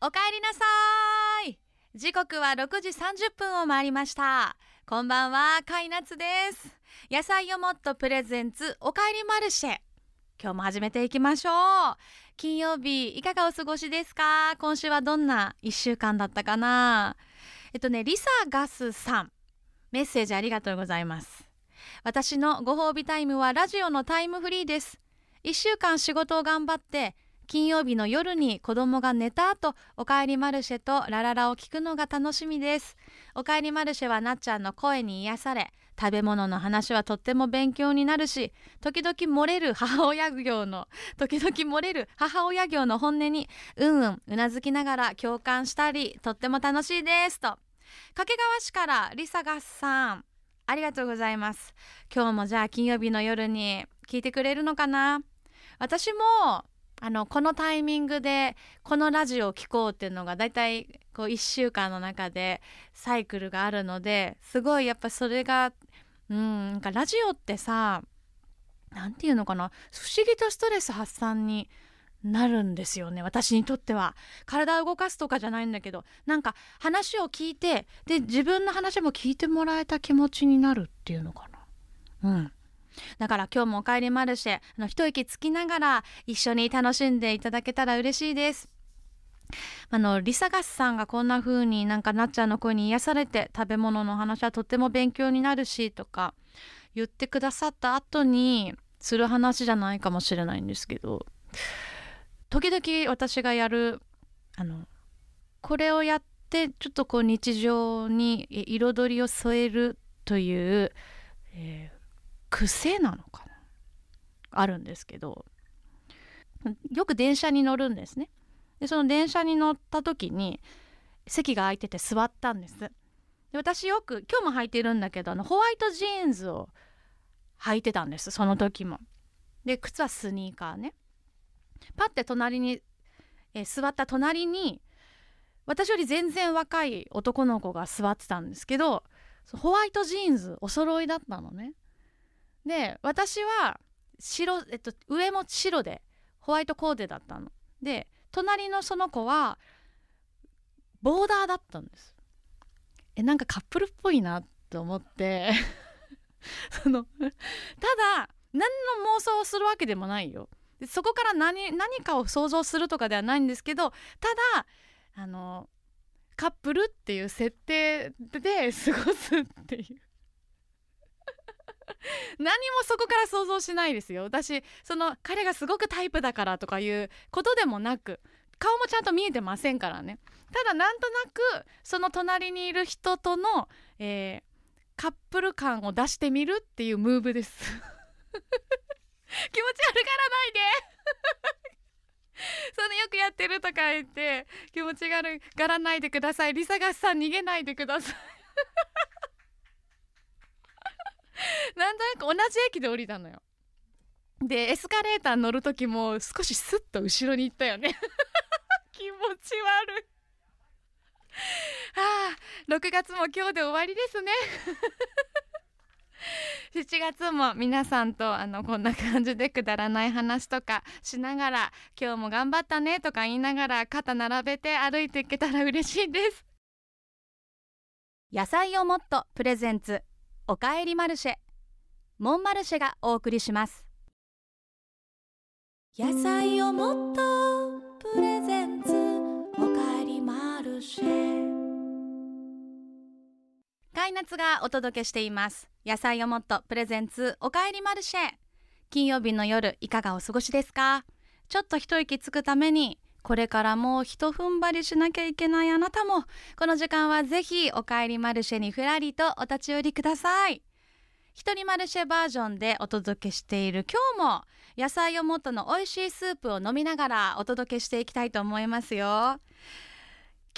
おかえりなさい。時刻は6時30分を回りました。こんばんはかいなつです。野菜をもっとプレゼンツおかえりマルシェ。今日も始めていきましょう。金曜日いかがお過ごしですか？今週はどんな1週間だったかな？えっとねリサガスさん。メッセージありがとうございます。私のご褒美タイムはラジオのタイムフリーです。1週間仕事を頑張って金曜日の夜に子供が寝た後おかえりマルシェとラララを聞くのが楽しみです。おかえりマルシェはなっちゃんの声に癒され食べ物の話はとっても勉強になるし時々漏れる母親業の時々漏れる母親業の本音にうんうんうなずきながら共感したりとっても楽しいですと。掛川市からリサガスさんありがとうございます。今日もじゃあ金曜日の夜に聞いてくれるのかな？私もあのこのタイミングでこのラジオを聴こうっていうのがだいたいこう1週間の中でサイクルがあるのですごいやっぱそれがうんなんかラジオってさ何て言うのかな不思議とストレス発散になるんですよね私にとっては。体を動かすとかじゃないんだけどなんか話を聞いてで自分の話も聞いてもらえた気持ちになるっていうのかな。うん。だから今日もおかえりマルシェあの一息つきながら一緒に楽しんでいただけたら嬉しいです。あのリサガスさんがこんな風になんかなっちゃんの声に癒されて食べ物の話はとっても勉強になるしとか言ってくださった後にする話じゃないかもしれないんですけど時々私がやるあのこれをやってちょっとこう日常に彩りを添えるという、えー、癖なのかな？あるんですけどよく電車に乗るんですね。でその電車に乗った時に席が空いてて座ったんです。で私よく今日も履いてるんだけどあのホワイトジーンズを履いてたんです。その時も。で靴はスニーカーね。パッて隣に、え座った隣に私より全然若い男の子が座ってたんですけどホワイトジーンズお揃いだったのね。で私は白、えっと、上も白でホワイトコーデだったの。で隣のその子はボーダーだったんです。えなんかカップルっぽいなと思って。そのただ何の妄想をするわけでもないよ。そこから何何かを想像するとかではないんですけどただあのカップルっていう設定で過ごすっていう。何もそこから想像しないですよ。私その彼がすごくタイプだからとかいうことでもなく顔もちゃんと見えてませんからね。ただなんとなくその隣にいる人との、えー、カップル感を出してみるっていうムーブです。気持ち悪がらないで。そのよくやってるとか言って気持ち悪がらないでください。リサガスさん逃げないでください。なんとなく同じ駅で降りたのよ。でエスカレーター乗る時も少しスッと後ろに行ったよね。気持ち悪い。はあ6月も今日で終わりですね。7月も皆さんとあのこんな感じでくだらない話とかしながら今日も頑張ったねとか言いながら肩並べて歩いていけたら嬉しいです。野菜をもっとプレゼンツ。おかえりマルシェ。モンマルシェがお送りします。野菜をもっとプレゼンツおかえりマルシェ。カイナツがお届けしています。野菜をもっとプレゼンツおかえりマルシェ。金曜日の夜いかがお過ごしですか？ちょっと一息つくためにこれからもう一踏ん張りしなきゃいけないあなたもこの時間はぜひおかえりマルシェにふらりとお立ち寄りください。一人マルシェバージョンでお届けしている今日も野菜をもとの美味しいスープを飲みながらお届けしていきたいと思いますよ。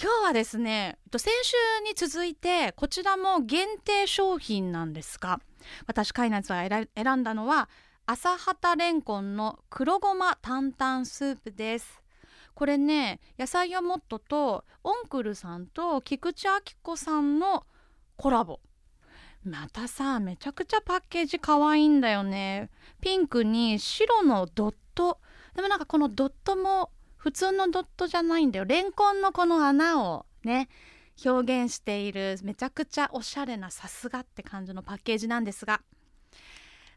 今日はですね先週に続いてこちらも限定商品なんですが私カイナツが選んだのは朝畑レンコンの黒ごま担々スープです。これね野菜をもっととオンクルさんと菊池亜希子さんのコラボ。またさめちゃくちゃパッケージ可愛いんだよね。ピンクに白のドット。でもなんかこのドットも普通のドットじゃないんだよ。レンコンのこの穴をね表現しているめちゃくちゃおしゃれなさすがって感じのパッケージなんですが。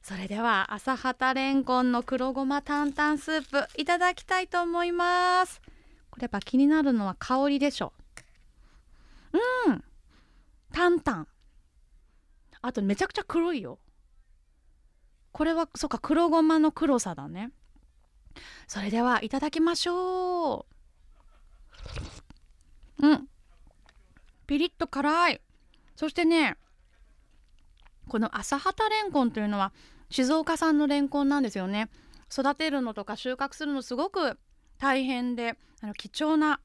それでは朝畑レンコンの黒ごま担々スープいただきたいと思います。これやっぱ気になるのは香りでしょう。ん。担々。あとめちゃくちゃ黒いよ。これはそうか黒ごまの黒さだね。それではいただきましょう。うん。ピリッと辛い。そしてねこの朝畑レンコンというのは静岡産のレンコンなんですよね。育てるのとか収穫するのすごく大変であの貴重な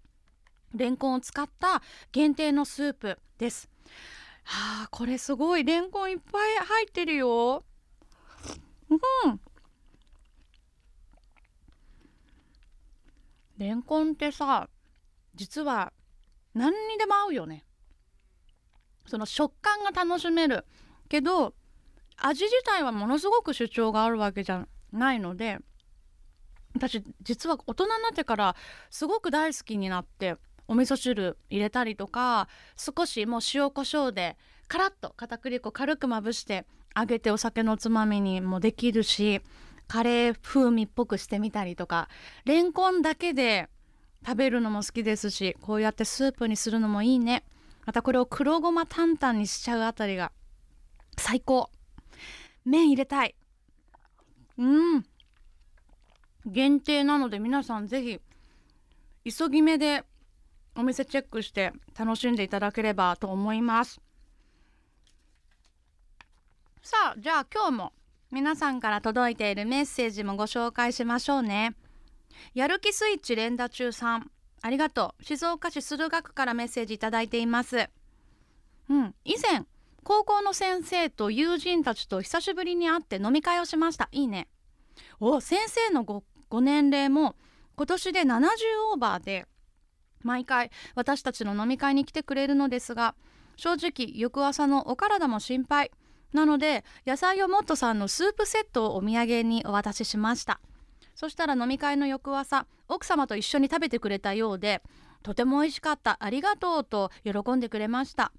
レンコンを使った限定のスープです。はあこれすごいレンコンいっぱい入ってるよ。うん。レンコンってさ実は何にでも合うよね。その食感が楽しめるけど味自体はものすごく主張があるわけじゃないので私実は大人になってからすごく大好きになってお味噌汁入れたりとか少しもう塩コショウでカラッと片栗粉軽くまぶして揚げてお酒のつまみにもできるしカレー風味っぽくしてみたりとかレンコンだけで食べるのも好きですしこうやってスープにするのもいいね。またこれを黒ごま担々にしちゃうあたりが最高。麺入れたい。うん。限定なので皆さんぜひ急ぎ目でお店チェックして楽しんでいただければと思います。さあじゃあ今日も皆さんから届いているメッセージもご紹介しましょうね。やる気スイッチ連打中さん。ありがとう。静岡市駿河区からメッセージいただいています。うん。以前高校の先生と友人たちと久しぶりに会って飲み会をしました。いいね。お先生のごご年齢も今年で70オーバーで毎回私たちの飲み会に来てくれるのですが正直翌朝のお体も心配。なので野菜をもっとさんのスープセットをお土産にお渡ししました。そしたら飲み会の翌朝奥様と一緒に食べてくれたようでとても美味しかった。ありがとうと喜んでくれました。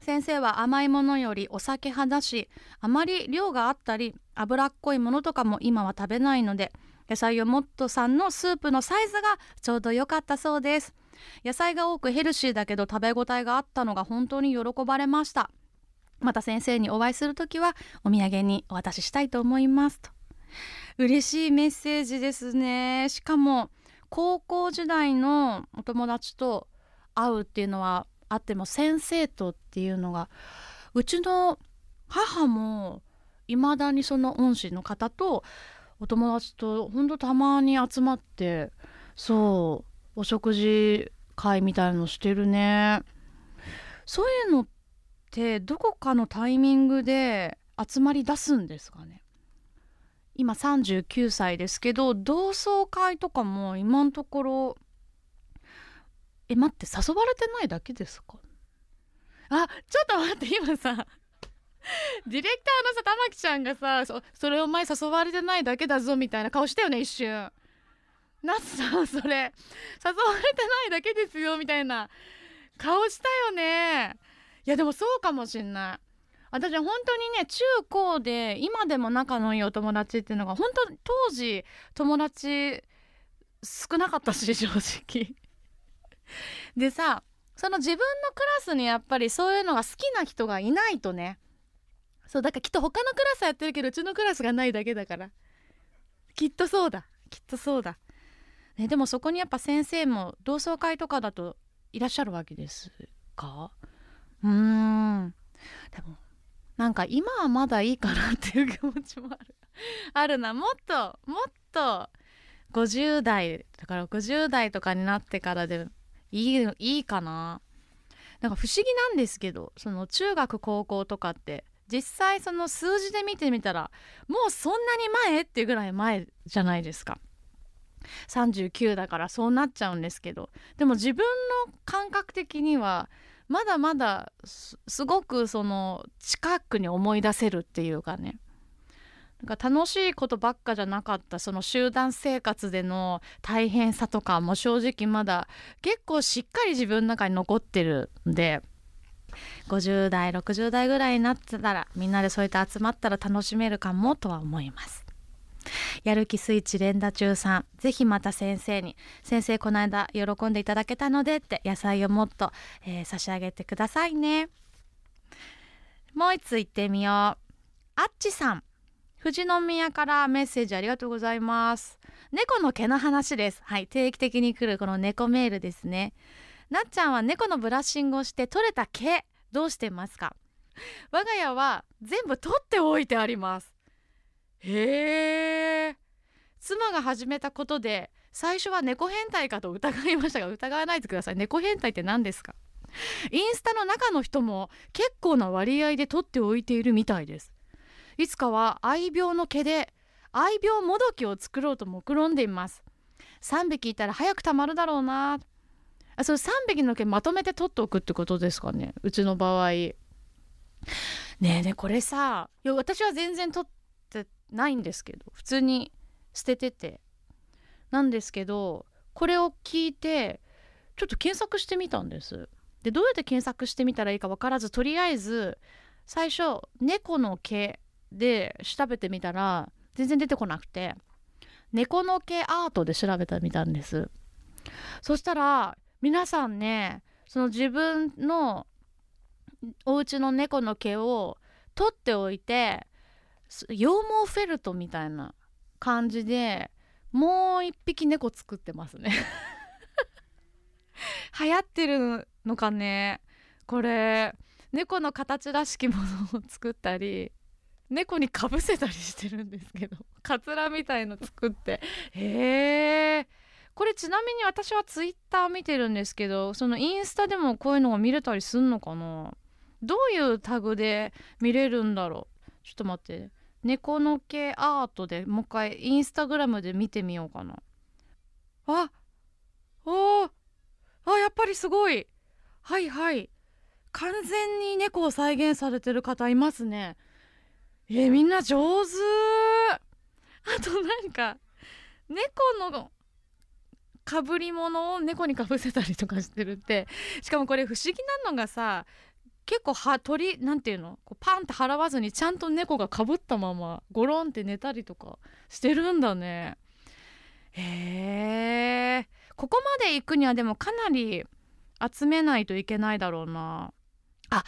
先生は甘いものよりお酒派だしあまり量があったり脂っこいものとかも今は食べないので野菜をもっとさんのスープのサイズがちょうど良かったそうです。野菜が多くヘルシーだけど食べ応えがあったのが本当に喜ばれました。また先生にお会いする時はお土産にお渡ししたいと思いますと。嬉しいメッセージですね。しかも高校時代のお友達と会うっていうのはあっても先生とっていうのがうちの母もいまだにその恩師の方とお友達とほんとたまに集まってそうお食事会みたいのしてるね。そういうのってどこかのタイミングで集まり出すんですかね？今39歳ですけど同窓会とかも今のところえ待って誘われてないだけですか？あちょっと待って今さディレクターのさ玉木ちゃんがさそそれお前誘われてないだけだぞみたいな顔したよね一瞬。なさんそれ。誘われてないだけですよみたいな。顔したよね。いやでもそうかもしんない。私は本当にね中高で今でも仲のいいお友達っていうのが本当当時友達少なかったし正直。でさその自分のクラスにやっぱりそういうのが好きな人がいないとね。そうだからきっと他のクラスやってるけどうちのクラスがないだけだから。きっとそうだ。きっとそうだ、ね、でもそこにやっぱ先生も同窓会とかだといらっしゃるわけですか？うーん。でもなんか今はまだいいかなっていう気持ちもある。あるな。もっともっと50代だから60代とかになってからでいいいいかな。なんか不思議なんですけどその中学高校とかって実際その数字で見てみたらもうそんなに前っていうぐらい前じゃないですか。39だからそうなっちゃうんですけどでも自分の感覚的にはまだまだすごくその近くに思い出せるっていうかね。なんか楽しいことばっかじゃなかった。その集団生活での大変さとかも正直まだ結構しっかり自分の中に残ってるんで。50代60代ぐらいになってたらみんなでそうやって集まったら楽しめるかもとは思います。やる気スイッチ連打中さんぜひまた先生に先生この間喜んでいただけたのでって野菜をもっと、えー、差し上げてくださいね。もう一つ行ってみよう。あっちさん。富士宮からメッセージありがとうございます。猫の毛の話です。はい定期的に来るこの猫メールですね。なっちゃんは猫のブラッシングをして取れた毛どうしてますか？我が家は全部取っておいてあります。へえ妻が始めたことで最初は猫変態かと疑いましたが疑わないでください。猫変態って何ですか？インスタの中の人も結構な割合で取っておいているみたいです。いつかは愛病の毛で愛病もどきを作ろうと目論んでいます。3匹いたら早くたまるだろうな。あそれ3匹の毛まとめて取っておくってことですかね。うちの場合。ねえねこれさいや私は全然取ってないんですけど普通に捨ててて。なんですけどこれを聞いてちょっと検索してみたんです。でどうやって検索してみたらいいか分からずとりあえず最初猫の毛で調べてみたら全然出てこなくて猫の毛アートで調べてみたんです。そしたら皆さんねその自分のお家の猫の毛を取っておいて羊毛フェルトみたいな感じでもう一匹猫作ってますね。流行ってるのかねこれ。猫の形らしきものを作ったり猫にかぶせたりしてるんですけど カツラみたいの作って。へえこれちなみに私はツイッター見てるんですけどそのインスタでもこういうのが見れたりすんのかな？どういうタグで見れるんだろう？ちょっと待って。猫の毛アートでもう一回インスタグラムで見てみようかな。あおあやっぱりすごい。はいはい。完全に猫を再現されてる方いますね。えみんな上手。あとなんか猫のかぶり物を猫にかぶせたりとかしてるってしかもこれ不思議なのがさ結構は鳥なんていうの？こうパンって払わずにちゃんと猫がかぶったままゴロンって寝たりとかしてるんだね。へえここまで行くにはでもかなり集めないといけないだろうな。あ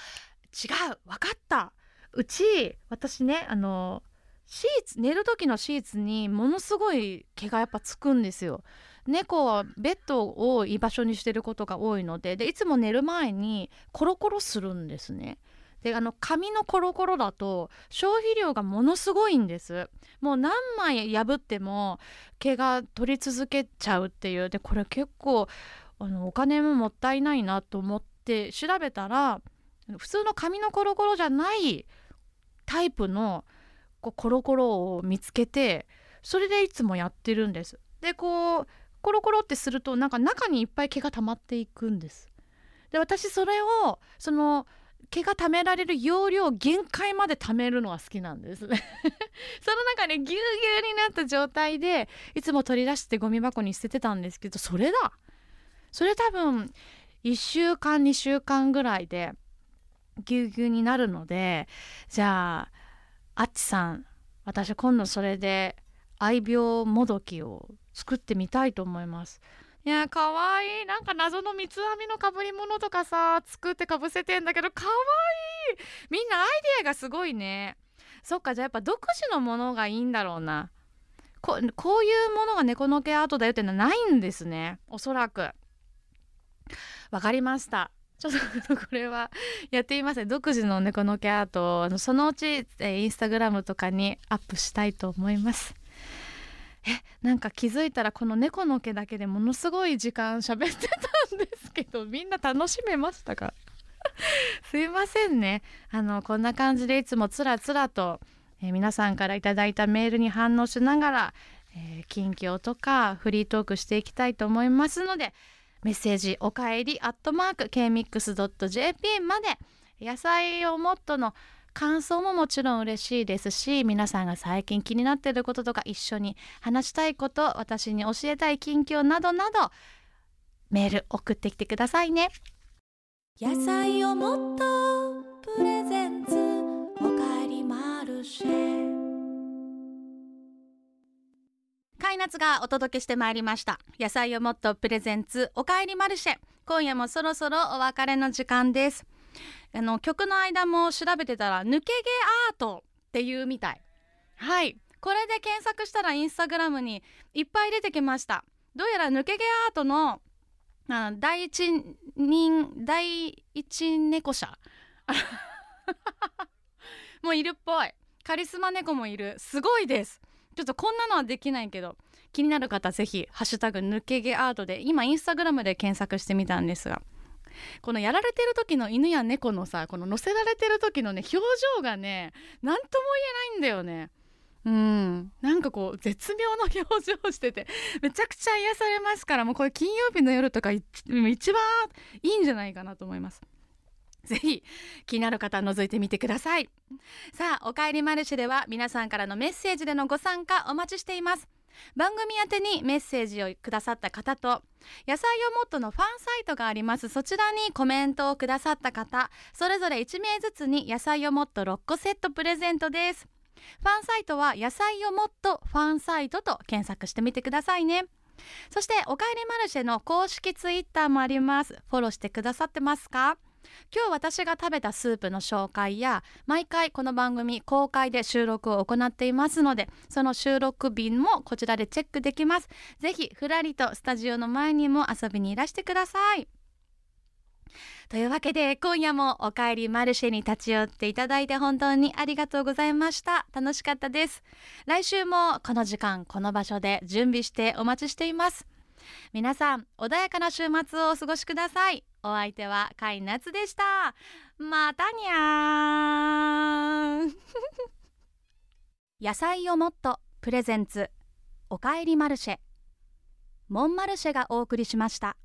違う。分かった。うち私ねあのシーツ寝る時のシーツにものすごい毛がやっぱつくんですよ。猫はベッドを居場所にしてることが多いのででいつも寝る前にコロコロするんですね。であの紙のコロコロだと消費量がものすごいんです。もう何枚破っても毛が取り続けちゃうっていう。でこれ結構あのお金ももったいないなと思って調べたら普通の紙のコロコロじゃないタイプのこうコロコロを見つけてそれでいつもやってるんです。でこうコロコロってするとなんか中にいっぱい毛が溜まっていくんです。で私それをその毛が溜められる容量限界まで溜めるのが好きなんです。その中でぎゅうぎゅうになった状態でいつも取り出してゴミ箱に捨ててたんですけどそれだ。それ多分1週間2週間ぐらいでぎゅうぎゅうになるのでじゃああっちさん私今度それで愛病もどきを作ってみたいと思います。いやかわいい。なんか謎の三つ編みのかぶり物とかさ作ってかぶせてんだけどかわいい。みんなアイデアがすごいね。そっかじゃあやっぱ独自のものがいいんだろうな。ここういうものが猫の毛アートだよっていうのはないんですね。おそらく。わかりました。ちょっとこれはやってみますね独自の猫の毛アート。あのそのうち、インスタグラムとかにアップしたいと思います。えなんか気づいたらこの猫の毛だけでものすごい時間喋ってたんですけどみんな楽しめましたか？すいませんね。あのこんな感じでいつもつらつらと、え、皆さんから頂いたメールに反応しながら、えー、近況とかフリートークしていきたいと思いますのでメッセージおかえりアットマーク kmix.jp まで。野菜をもっとの感想ももちろん嬉しいですし皆さんが最近気になっていることとか一緒に話したいこと私に教えたい近況などなどメール送ってきてくださいね。野菜をもっとプレゼンツカイナツがお届けしてまいりました。野菜をもっとプレゼンツおかえりマルシェ。今夜もそろそろお別れの時間です。あの曲の間も調べてたら抜け毛アートっていうみたい。はい。これで検索したらインスタグラムにいっぱい出てきました。どうやら抜け毛アートのあ第一人第一猫者。もういるっぽい。カリスマ猫もいる。すごいです。ちょっとこんなのはできないけど。気になる方ぜひハッシュタグ抜け毛アートで今インスタグラムで検索してみたんですがこのやられてる時の犬や猫のさこの乗せられてる時のね表情がね何とも言えないんだよね。うん。なんかこう絶妙な表情しててめちゃくちゃ癒されますからもうこれ金曜日の夜とか一番いいんじゃないかなと思います。ぜひ気になる方覗いてみてください。さあおかえりマルシェでは皆さんからのメッセージでのご参加お待ちしています。番組宛にメッセージをくださった方と野菜をもっとのファンサイトがあります。そちらにコメントをくださった方それぞれ1名ずつに野菜をもっと6個セットプレゼントです。ファンサイトは野菜をもっとファンサイトと検索してみてくださいね。そしておかえりマルシェの公式ツイッターもあります。フォローしてくださってますか？今日私が食べたスープの紹介や毎回この番組公開で収録を行っていますのでその収録便もこちらでチェックできます。ぜひふらりとスタジオの前にも遊びにいらしてください。というわけで今夜もおかえりマルシェに立ち寄っていただいて本当にありがとうございました。楽しかったです。来週もこの時間この場所で準備してお待ちしています。皆さん穏やかな週末をお過ごしください。お相手は甲斐夏でした。またにゃー。野菜をもっとプレゼンツ。おかえりマルシェ。モンマルシェがお送りしました。